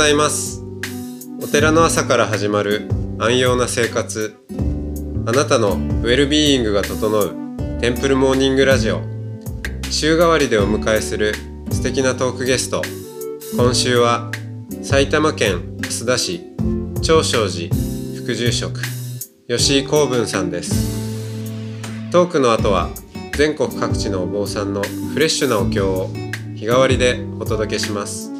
ございます。お寺の朝から始まる安養な生活。あなたのウェルビーイングが整うテンプルモーニングラジオ。週替わりでお迎えする素敵なトークゲスト。今週は埼玉県蓮田市長正寺副住職吉井光文さんです。トークの後は全国各地のお坊さんのフレッシュなお経を日替わりでお届けします。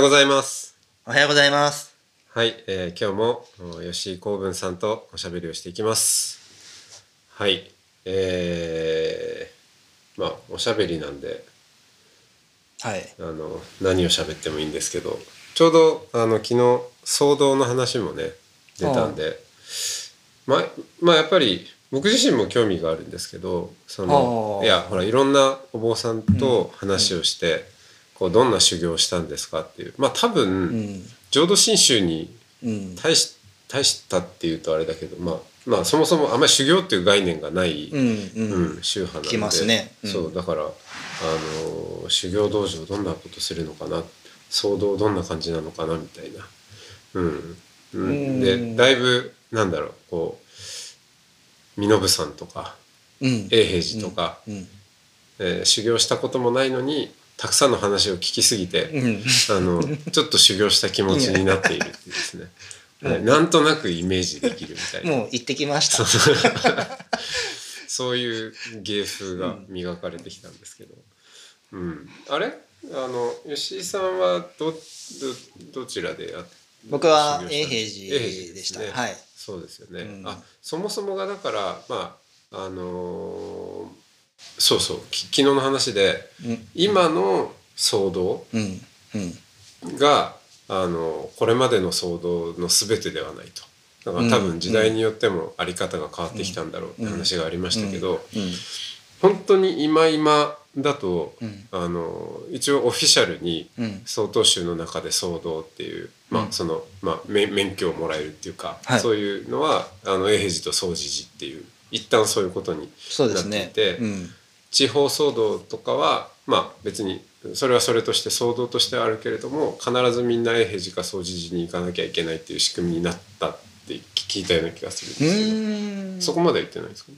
ようございます。おはようございます。はい、えー今日もお吉井光文さんとおしゃべりをしていきます。はいえー、まあおしゃべりなんではい。あの何を喋ってもいいんですけどちょうどあの昨日騒動の話もね出たんでまあまあやっぱり僕自身も興味があるんですけどそのいやほらいろんなお坊さんと話をして、こうどんな修行をしたんですかっていうまあ多分、うん。浄土真宗にうん。大し大したっていうとあれだけどまあまあそもそもあんまり修行っていう概念がない、うん。宗派なんでねうんそうだからあの修行道場どんなことするのかな騒動どんな感じなのかなみたいな、うんうんうんでだいぶなんだろうこう身延さんとかうん。永平寺とか、うん。えー修行したこともないのにたくさんの話を聞きすぎて、うん。あのちょっと修行した気持ちになっているっていうですね、はい。なんとなくイメージできるみたいな。もう行ってきました。そう。いう芸風が磨かれてきたんですけど、うん、あれ？あの吉井さんはどどどちらでやっ僕は永平寺でした。永平はい。そうですよね、うん。あそもそもがだからまああのーそうそう。き昨日の話でうん。今の騒動。があのこれまでの騒動の全てではないと。だから多分時代によってもあり方が変わってきたんだろうって話がありましたけど、うん。本当に今今だと、うん。あの一応オフィシャルにうん。曹洞宗の中で騒動っていう、まあうん。その、まあ、免免許をもらえるっていうか、はい。そういうのはあの永平寺と総持寺っていう一旦そういうことにそうですねなっていて。うん。地方騒動とかはまあ別にそれはそれとして騒動としてあるけれども必ずみんな永平寺か総持寺に行かなきゃいけないっていう仕組みになったって聞いたような気がするんうですけど。そこまでは言ってないですか、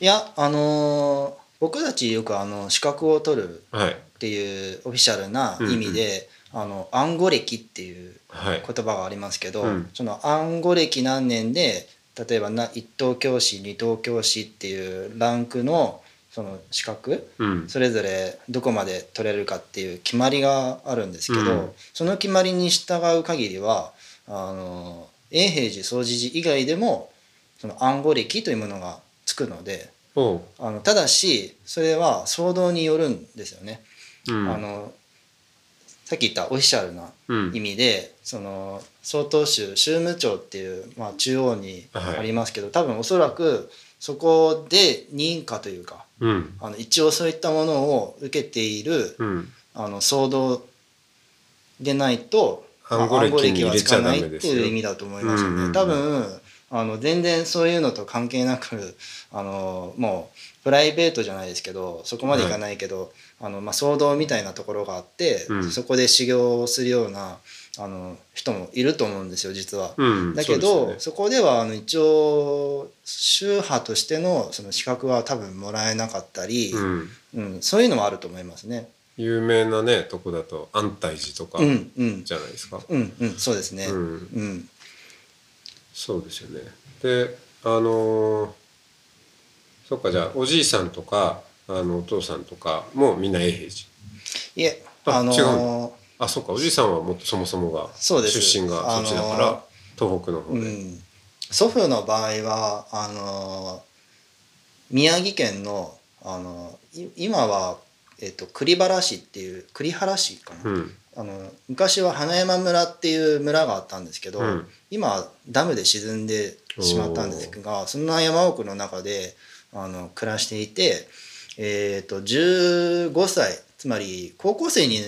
いや、あのー僕たちよくあの資格を取るはいっていうオフィシャルな意味で、あの暗号歴っていうはい言葉がありますけど、うんその暗号歴何年で例えばな一等教師二等教師っていうランクのその資格うん。それぞれどこまで取れるかっていう決まりがあるんですけど、うん。その決まりに従う限りはあの永平寺総持寺以外でもその暗号歴というものがつくのであのただしそれは騒動によるんですよね。うん。あのさっき言ったオフィシャルなうん。意味で、その曹洞宗宗務長っていう、まあ、中央にはい。ありますけど、多分おそらくそこで認可というかうん。あの一応そういったものを受けている、うん。あの騒動でないと、暗号歴はつかないっていう意味だと思いますよね。うん。うんうん多分あの全然そういうのと関係なくあのもうプライベートじゃないですけどそこまでいかないけど、あのまあ、騒動みたいなところがあって、うん。そこで修行をするようなあの人もいると思うんですよ実は。うんだけどそ,、ね。こではあの一応宗派としてのその資格は多分もらえなかったり、うん。うんそういうのもあると思いますね。有名なねとこだと安泰寺とかじゃないですか、うんうんそうですね。うん。うん。そうですよね。であのーそっかじゃあおじいさんとかあのお父さんとかもみんな永平寺？いえああの違うあそっか。おじいさんはもっとそもそもがそうです。出身がそっちだから、あの東北の方で、うん、祖父の場合はあの宮城県のあのい今は、えっと栗原市っていう栗原市かな、うん。あの昔は花山村っていう村があったんですけど、うん。今ダムで沈んでしまったんですがそんな山奥の中であの暮らしていて、えー、と15歳つまり高校生に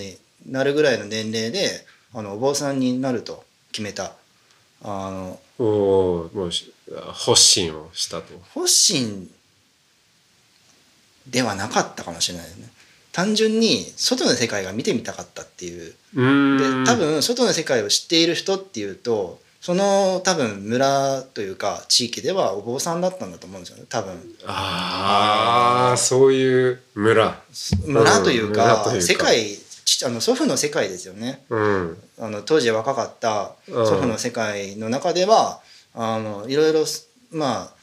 なるぐらいの年齢であのお坊さんになると決めたあのおーもうし発信をしたと。発信ではなかったかもしれないですね。単純に外の世界が見てみたかったっていう。で多分外の世界を知っている人っていうとその多分村というか地域ではお坊さんだったんだと思うんですよね多分。ああそういう村。村というか,、世界ちあの祖父の世界ですよね。うん。あの当時若かったうん。祖父の世界の中では、あのいろいろまあ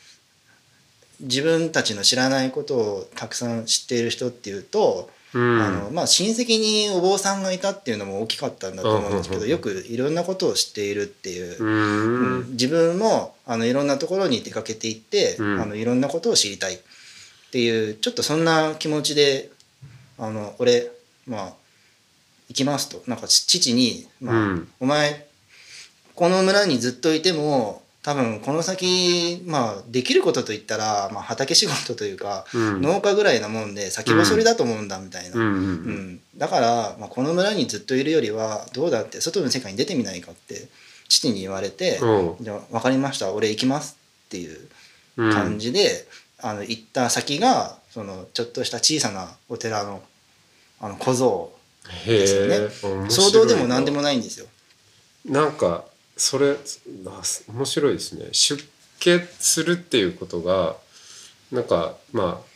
自分たちの知らないことをたくさん知っている人っていうと、うん。あのまあ、親戚にお坊さんがいたっていうのも大きかったんだと思うんですけど、うん。よくいろんなことを知っているっていう。う、うんん。自分もあのいろんなところに出かけていって、うん。あのいろんなことを知りたいっていうちょっとそんな気持ちであの俺まあ行きますと。なんかち父に、まあうん。お前この村にずっといても多分この先、まあ、できることといったら、まあ、畑仕事というか、うん。農家ぐらいなもんで先細りだと思うんだみたいな、うん。うんうん。だから、まあ、この村にずっといるよりはどうだって外の世界に出てみないかって父に言われてう。ん「じゃあ分かりました。俺行きます」っていううん。感じで、あの行った先がそのちょっとした小さなお寺のあの小僧へですよね。え面白いな。騒動でも何でもないんですよ。なんかそれ面白いですね。出家するっていうことがなんかまあ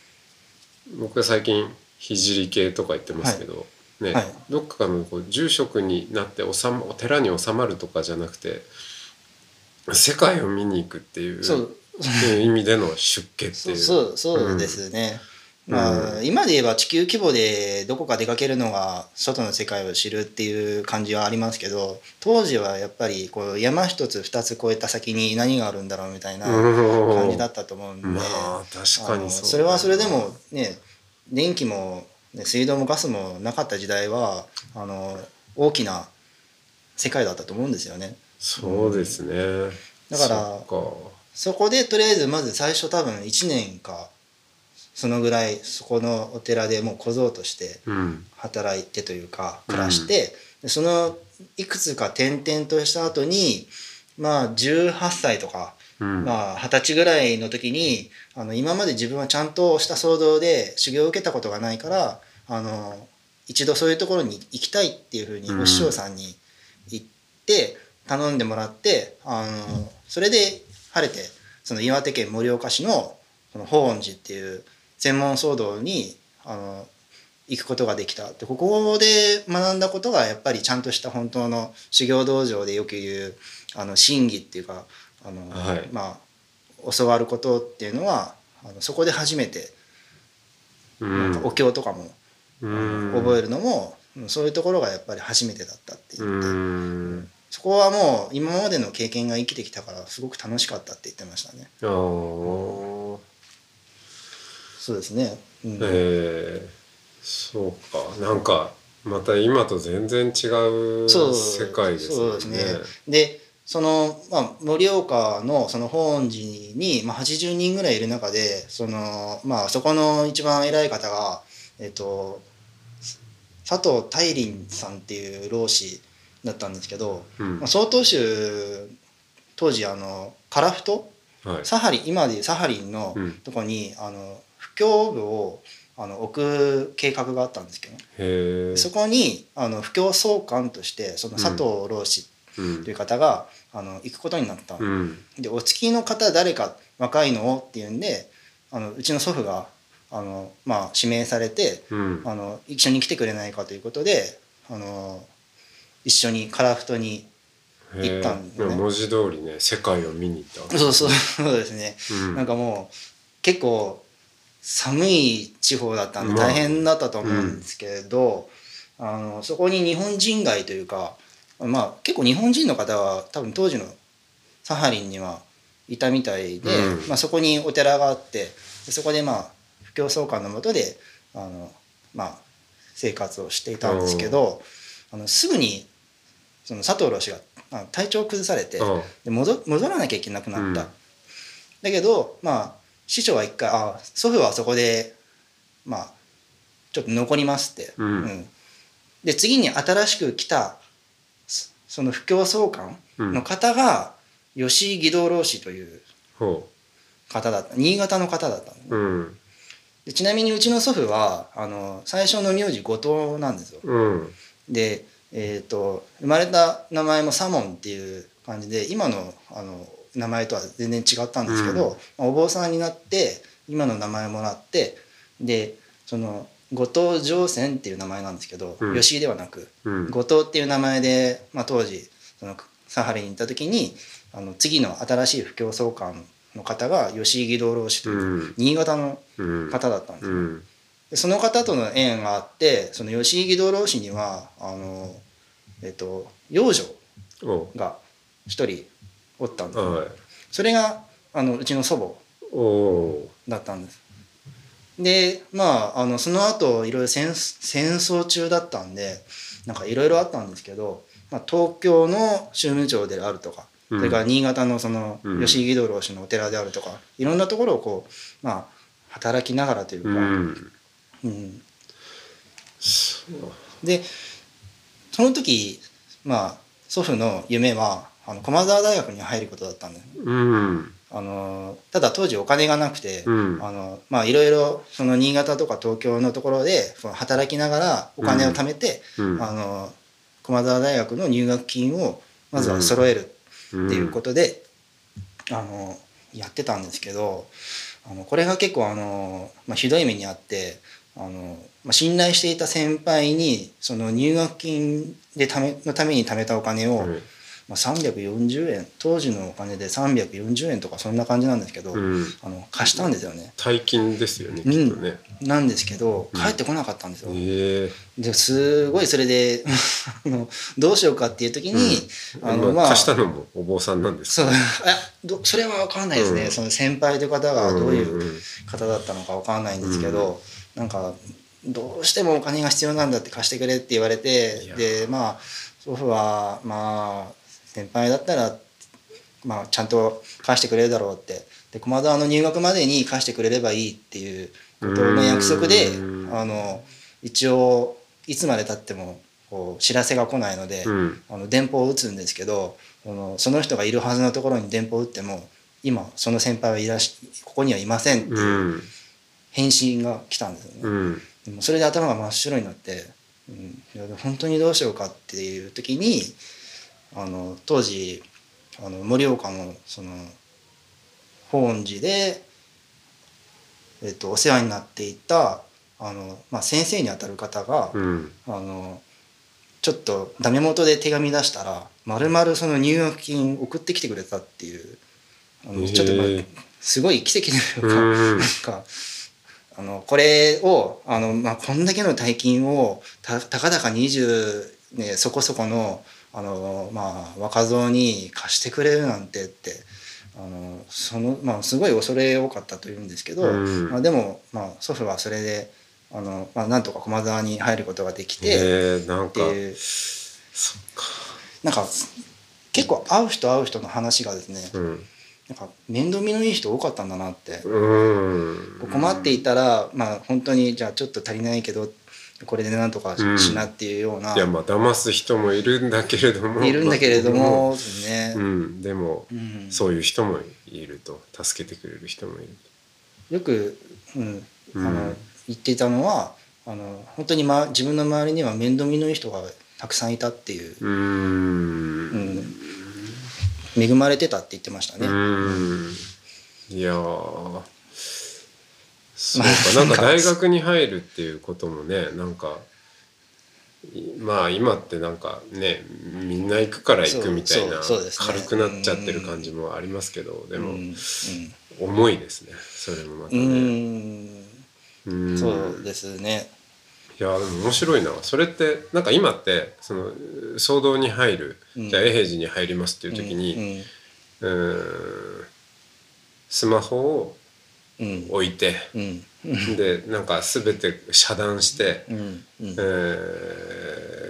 僕は最近聖系とか言ってますけど、ね、はい。どっかのこう住職になって収まお寺に収まるとかじゃなくて世界を見に行くっていうそう。いう意味での出家ってそいう。う そうそうですね。んまあ、今で言えば地球規模でどこか出かけるのが外の世界を知るっていう感じはありますけど当時はやっぱりこう山一つ二つ越えた先に何があるんだろうみたいな感じだったと思うんで、まあ確かにそそれはそれでもね電気も、ね、水道もガスもなかった時代はあの大きな世界だったと思うんですよね。そうですね。だからそそこでとりあえずまず最初多分1年かそのぐらいそこのお寺でもう小僧として働いてというか暮らして、でそのいくつか転々とした後にまあ18歳とかうん。まあ二十歳ぐらいの時にあの今まで自分はちゃんとした騒動で修行を受けたことがないからあの一度そういうところに行きたいっていうふうにうん。お師匠さんに言って頼んでもらってあのそれで晴れてその岩手県盛岡市のこの法恩寺っていう専門騒動にあの行くことができたでここで学んだことがやっぱりちゃんとした本当の修行道場でよく言うあの真偽っていうかあの、はい。まあ教わることっていうのはあのそこで初めてうん。お経とかも、うん。覚えるのも、うんそういうところがやっぱり初めてだったって言って、うん。そこはもう今までの経験が生きてきたからすごく楽しかったって言ってましたね。そうですね、うん。えー。そうか。なんかまた今と全然違うそう世界ですね。ですね。でその、まあ、盛岡のその法恩寺に、まあ、80人ぐらいいる中でその、まあ、そこの一番偉い方が、えっと、佐藤大林さんっていう老子だったんですけど、うん。まあ、曹洞宗当時あの樺太はい。サハリン今でいうサハリンのうん。とこに、あの布教部をあの置く計画があったんですけど、へえそこにあの布教総監としてその佐藤老子うんという方が、あの行くことになった、うん。でお付きの方誰か若いのっていうんであのうちの祖父があの、まあ、指名されてうん。あの一緒に来てくれないかということであの一緒に樺太に行ったんだよね。文字通りね世界を見に行ったそうそうそうですね、うん。なんかもう結構寒い地方だったんでまあ大変だったと思うんですけど、あのそこに日本人街というかまあ結構日本人の方は多分当時のサハリンにはいたみたいで、うん。まあ、そこにお寺があってでそこでまあ布教総監のもとであの、まあ、生活をしていたんですけど、あのすぐにその佐藤老師が体調を崩されてあで戻戻らなきゃいけなくなった、うん。だけどまあ師匠は一回あ祖父はそこでまあちょっと残りますって、うん。で次に新しく来たそその布教総監の方が吉井義道老師というほ方だった。新潟の方だったのううん。でちなみにうちの祖父はあの最初の名字後藤なんですよ。うん。でえー、と生まれた名前もサモンっていう感じで今のあの名前とは全然違ったんですけど、まあお坊さんになって今の名前もらってでその後藤上泉っていう名前なんですけど、うん。吉井ではなくうん。後藤っていう名前で、まあ、当時そのサハリンに行った時にあの次の新しい布教総監の方が吉井義道老師といううん。新潟のうん。方だったんですよ。うん。でその方との縁があってその吉井義道老師にはあの、えっと、養女おが一人おったんですよはい。それがあのうちの祖母だったんです。でまああのその後いろいろ戦戦争中だったんでなんかいろいろあったんですけど、まあ、東京の宗務長であるとかそれから新潟のそのうん。吉井義道老師のお寺であるとかいろんなところをこうまあ働きながらというか、うん。うん。でその時まあ祖父の夢はあの駒澤大学に入ることだったんですうん。あのただ当時お金がなくて、うん。あのまあいろいろその新潟とか東京のところで働きながらお金を貯めて、うん。あの駒澤大学の入学金をまずは揃えるっていうことで、あのやってたんですけどあのこれが結構あの、まあ、ひどい目にあってあの、まあ、信頼していた先輩にその入学金でためのために貯めたお金を、うんまあ、340円。当時のお金で340円とかそんな感じなんですけど、うん。あの貸したんですよね。大金ですよねきっとね。なんですけどうん。帰ってこなかったんですよ。ええ。ですごいそれで あのどうしようかっていう時に、あのまあまあ貸したのもお坊さんなんですそう。あどそれは分かんないですね、うん。その先輩という方がどういんう方だったのか分かんないんですけど、なんかどうしてもお金が必要なんだって貸してくれって言われいてやでまあ祖父はまあ先輩だったら、まあ、ちゃんと貸してくれるだろうって。で駒沢の入学までに貸してくれればいいっていうことの約束でうん。あの一応いつまでたってもこう知らせが来ないので。うん。あの電報を打つんですけどそのその人がいるはずのところに電報を打っても今その先輩はいらしここにはいませんってういうん。返信が来たんですよね。うん。でもそれで頭が真っ白になって、うん、本当にどうしようかっていう時にあの当時あの盛岡のその本寺で、えっと、お世話になっていたあの、まあ、先生にあたる方が、うん。あのちょっとダメ元で手紙出したらまるまるその入学金送ってきてくれたっていうあのちょっと、まあ、すごい奇跡というか、うん。なんかあのこれをあの、まあ、こんだけの大金をたたかだか20、ね、そこそこのあの、まあ、若造に貸してくれるなんてってあのその、まあ、すごい恐れ多かったというんですけど、うん。まあ、でも、まあ、祖父はそれであの、まあ、なんとか駒沢に入ることができて。ええなんかっていう。そっか。なんか結構会う人会う人の話がですね、うん。なんか面倒見のいい人多かったんだなって、うん。困っていたらまあ本当にじゃあちょっと足りないけどこれでなんとかし,、うん。なっていうような、いやまあ騙す人もいるんだけれども。いるんだけれどもね、うん。でもうん。そういう人もいると助けてくれる人もいる。よく、うん。あのうん。言っていたのはあの本当に、ま、自分の周りには面倒見のいい人がたくさんいたっていう、うーん。うん。恵まれてたって言ってましたね。うん。いやーそうまあかなんか大学に入るっていうこともねなんかいまあ今ってなんかねみんな行くから行くみたいな軽くなっちゃってる感じもありますけどでもうん。重いですねそれもまたね。ん。うん。そうですね。いやでも面白いな。それってなんか今ってその騒動に入る、うん。じゃあ永平寺に入りますっていう時に、うーんスマホを置いて、でなんか全て遮断して、えー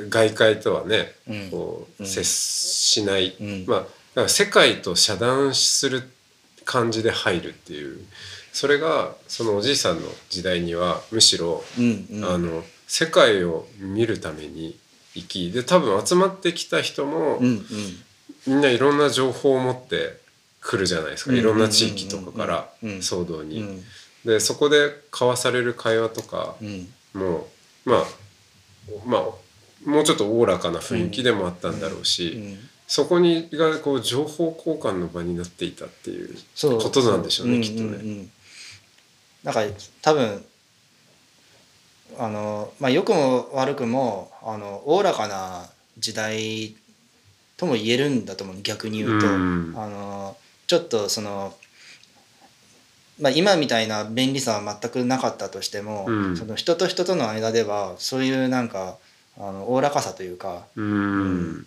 外界とはね、うん。こううん。接しない、うん。まあ世界と遮断する感じで入るっていう。それがそのおじいさんの時代にはむしろ、あの世界を見るために生きで多分集まってきた人も、みんないろんな情報を持って来るじゃないですか、うん。いろんな地域とかから騒動に。うん。でそこで交わされる会話とかうん。もまあまあもうちょっとおおらかな雰囲気でもあったんだろうし、うん。そこにがこう情報交換の場になっていたっていうことなんでしょうねそきっとね。んんから多分あのまあ良くも悪くもあのおおらかな時代とも言えるんだと思う。逆に言うと、うん。あのちょっとその、まあ、今みたいな便利さは全くなかったとしても、うん。その人と人との間ではそういうなんかあのおおらかさというかうん。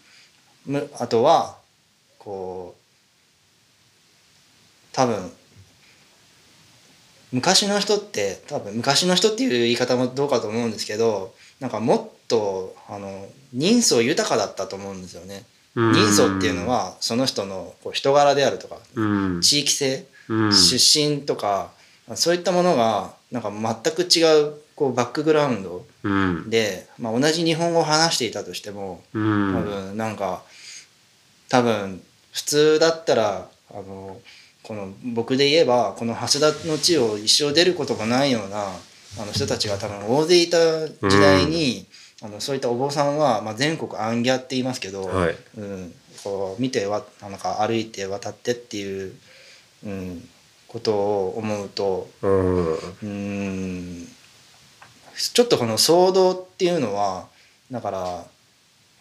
むあとはこう多分昔の人って多分昔の人っていう言い方もどうかと思うんですけどなんかもっとあの人相豊かだったと思うんですよね。うん。人相っていうのはその人のこう人柄であるとかうん。地域性うん。出身とかそういったものがなんか全く違うこうバックグラウンドうん。で、まあ、同じ日本語を話していたとしてもうん。多分なんか多分普通だったらあのこの僕で言えばこの橋田の地を一生出ることがないようなあの人たちが多分大勢いた時代に、あのそういったお坊さんは、まあ、全国アンギャって言いますけど、はいうん、こう見てわなんか歩いて渡ってっていう、うん、ことを思うとうんうんちょっとこの騒動っていうのはだから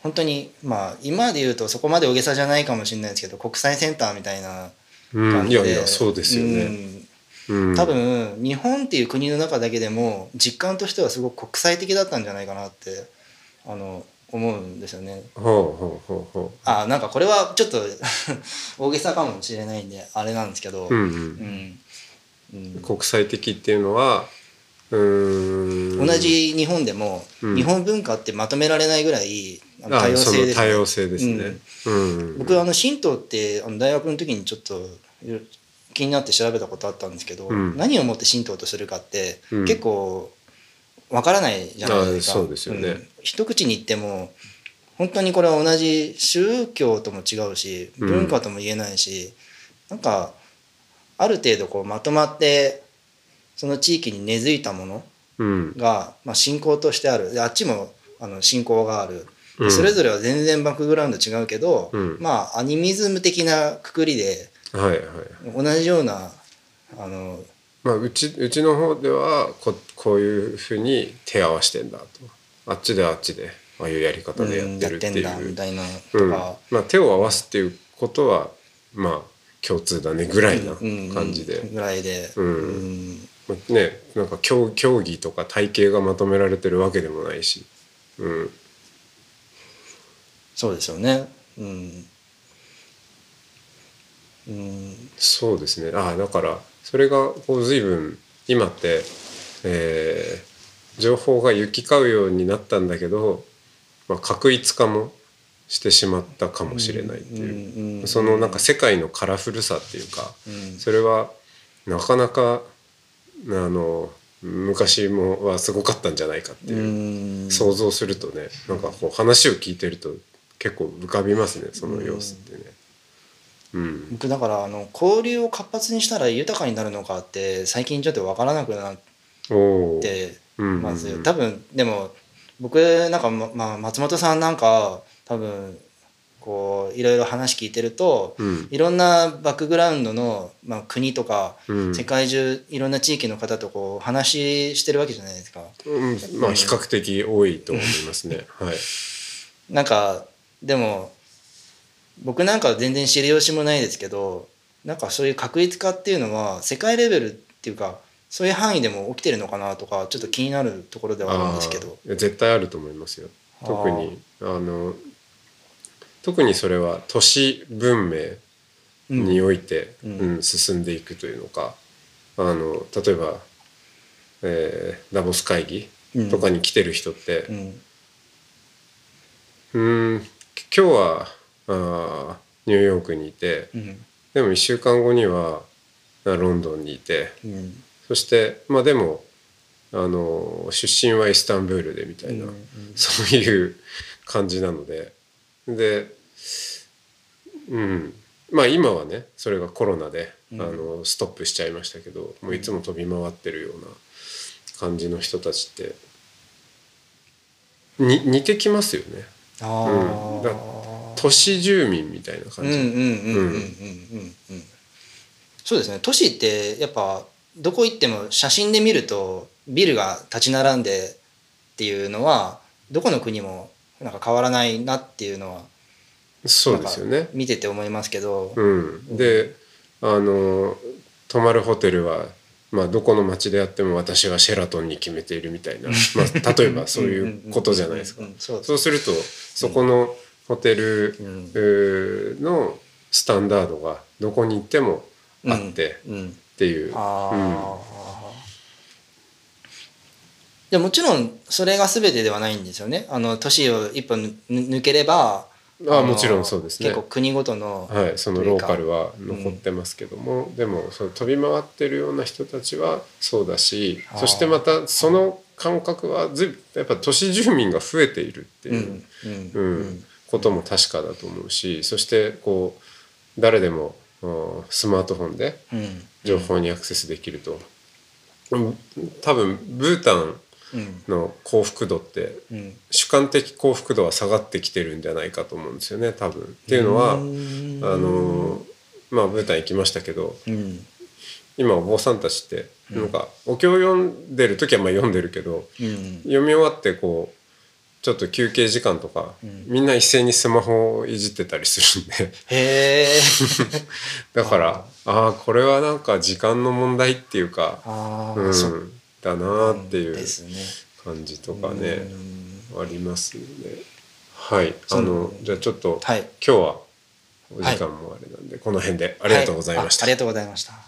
本当にまあ今で言うとそこまで大げさじゃないかもしれないですけど国際センターみたいなうん感じで、いやいやそうですよね。うんうん。多分日本っていう国の中だけでも実感としてはすごく国際的だったんじゃないかなってあの思うんですよね。ほうほうほうほあなんかこれはちょっと 大げさかもしれないんであれなんですけど、う。うん。う。うん。んうん。国際的っていうのはうーん。同じ日本でも、うん。日本文化ってまとめられないぐらい多様そ性です、の多様性ですね。うん。僕あの神道ってあの大学の時にちょっと気になって調べたことあったんですけど、うん。何をもって神道とするかって、うん。結構わからないじゃないですか。すよね。ん。一口に言っても本当にこれは同じ宗教とも違うしうん。文化とも言えないし、なんかある程度こうまとまってその地域に根付いたものうん。が、まあ、信仰としてある。であっちもあの信仰がある。それぞれは全然バックグラウンド違うけど、うん。まあアニミズム的なくくりではいはい。同じようなあのまあうちうちの方ではここういうふうに手合わしてんだと。あっちであっちでああいうやり方でやうんってるってやってんみたいなとうん。か、まあ手を合わすっていうことはまあ共通だねぐらいなうん感じで、うんぐらいで、うん。ねなんか競競技とか体型がまとめられてるわけでもないし、うん、そうですよね。うんうんそうですね。ああだからそれがこう随分今って、えー情報が行き交うようになったんだけど、まあ、確一化もしてしまったかもしれないっていう、そのなんか世界のカラフルさっていうか、うん。それはなかなかあの昔もはすごかったんじゃないかっていう、うん。想像するとねなんかこう話を聞いてると結構浮かびますねその様子ってね。うん、僕だからあの交流を活発にしたら豊かになるのかって最近ちょっと分からなくなっおーてうんます多分でも僕なんか、ままあ、松本さんなんか多分こういろいろ話聞いてると、うんいろんなバックグラウンドの、まあ、国とか、うん世界中いろんな地域の方とこう話してるわけじゃないですか。うん、まあ比較的多いと思いますね。はい。なんかでも僕なんかは全然知る由もないですけどなんかそういう確一化っていうのは世界レベルっていうかそういう範囲でも起きてるのかなとかちょっと気になるところではあるんですけど。絶対あると思いますよ。特にあの特にそれは都市文明において、うん。うん進んでいくというのかあの例えば、えーダボス会議とかに来てる人って、うん。うん今日はあーニューヨークにいてうん。でも1週間後にはあロンドンにいてうん。そしてまあでもあの出身はイスタンブールでみたいな、うんそういう感じなので。でうん。まあ今はねそれがコロナで、うん。あのストップしちゃいましたけどもういつも飛び回ってるような感じの人たちってに似てきますよね。あうん。だあ都市住民みたいな感じ、そうですね。都市ってやっぱどこ行っても写真で見るとビルが立ち並んでっていうのはどこの国もなんか変わらないなっていうのはそうですよね。見てて思いますけど、うん、であの泊まるホテルは、まあ、どこの町であっても私はシェラトンに決めているみたいな、まあ、例えばそういうことじゃないですか。そうするとそこのホテルのスタンダードがどこに行ってもあってうん。っていう。でもちろんそれが全てではないんですよね。あの都市を一本ぬ抜ければのあもちろんそうですね。結構国ごとの、はい、そのローカルは残ってますけども、でもその飛び回ってるような人たちはそうだしそしてまたその感覚はずいやっぱ都市住民が増えているってう。ん。いう、うん。うんことも確かだと思うしそしてこう誰でもうんスマートフォンでうん情報にアクセスできると、うん。多分ブータンうん。の幸福度ってうん。主観的幸福度は下がってきてるんじゃないかと思うんですよね多分。っていうのは、うん。あのまあブータン行きましたけどうん。今お坊さんたちってなんかお経を読んでる時はまあ読んでるけどうん。読み終わってこうちょっと休憩時間とか、ん。みんな一斉にスマホをいじってたりするんで。へえ。だからああーこれはなんか時間の問題っていうか、うんだなーっていう感じとかねうん。ありますよね。はいあのじゃあちょっと、はい。今日はお時間もあれなんで、この辺でありがとうございました。はあありがとうございました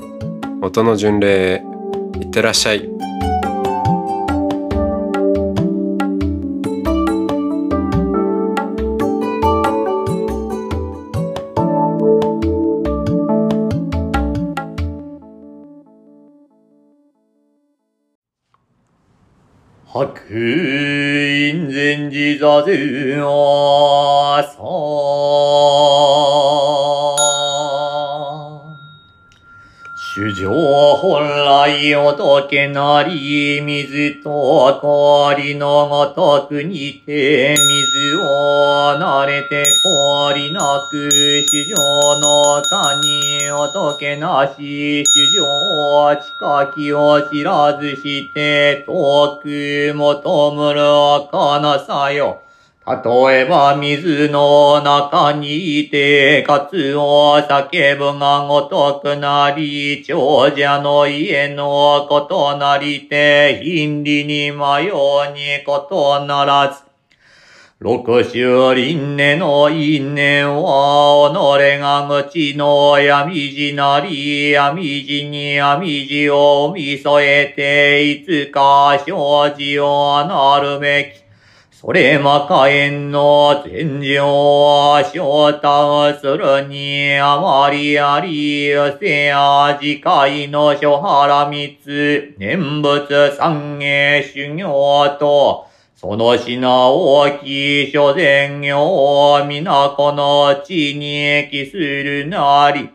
音の巡礼いってらっしゃい白院禅寺座禅朝。来おけなり、水と氷のごとくにて、水を慣れて氷なく、主情のかにおとけなし、主情近きを知らずして、遠く求むるかなさよ。例えば水の中にいて、かつを叫ぶがごとくなり、長者の家のことなりて、貧利に迷うにことならず。六種輪廻の因縁は、己が無知の闇地なり、闇地に闇地を見添えて、いつか生じをなるべき。それまかえんの天井は昇太するにあまりあり、せや次回の諸原三つ、念仏三芸修行と、その品大きい諸前業、皆この地に帰するなり。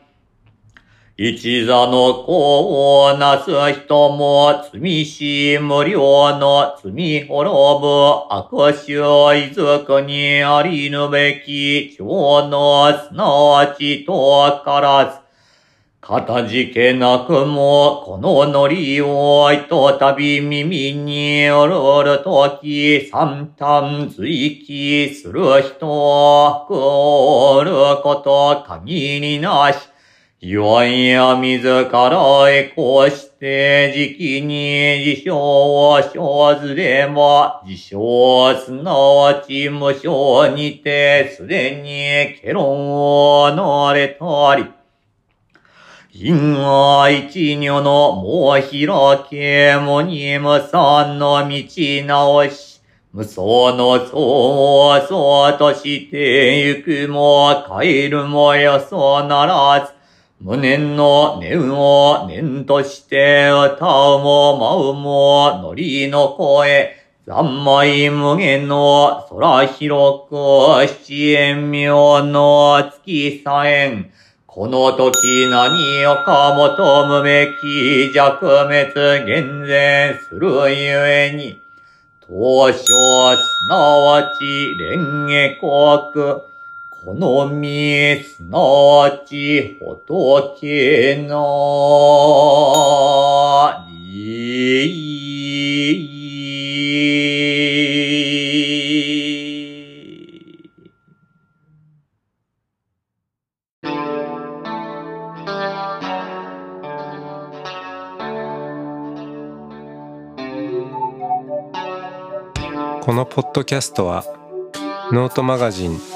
一座の子をなす人も、罪し無料の罪滅ぶ悪臭いずくにありぬべき、情のすなわちとからず、かたじけなくも、このノリをいとたび耳によるるとき、三端随記する人は、くおること限りなし、弱いや自らへこして時期に自称を生ずれば、自称すなわち無償にてすでにケロンをなれたり、因果一女のもう開けもにむさんの道直し、無双の相をそうとしてゆくも帰るもよそならず、無念の念を念として歌うも舞うもノリの声、三昧無限の空広く七円妙の月さえん、この時何をか求むべき弱滅厳然するゆえに、当初すなわち蓮華国、このみすなわち仏の理。このポッドキャストはノートマガジン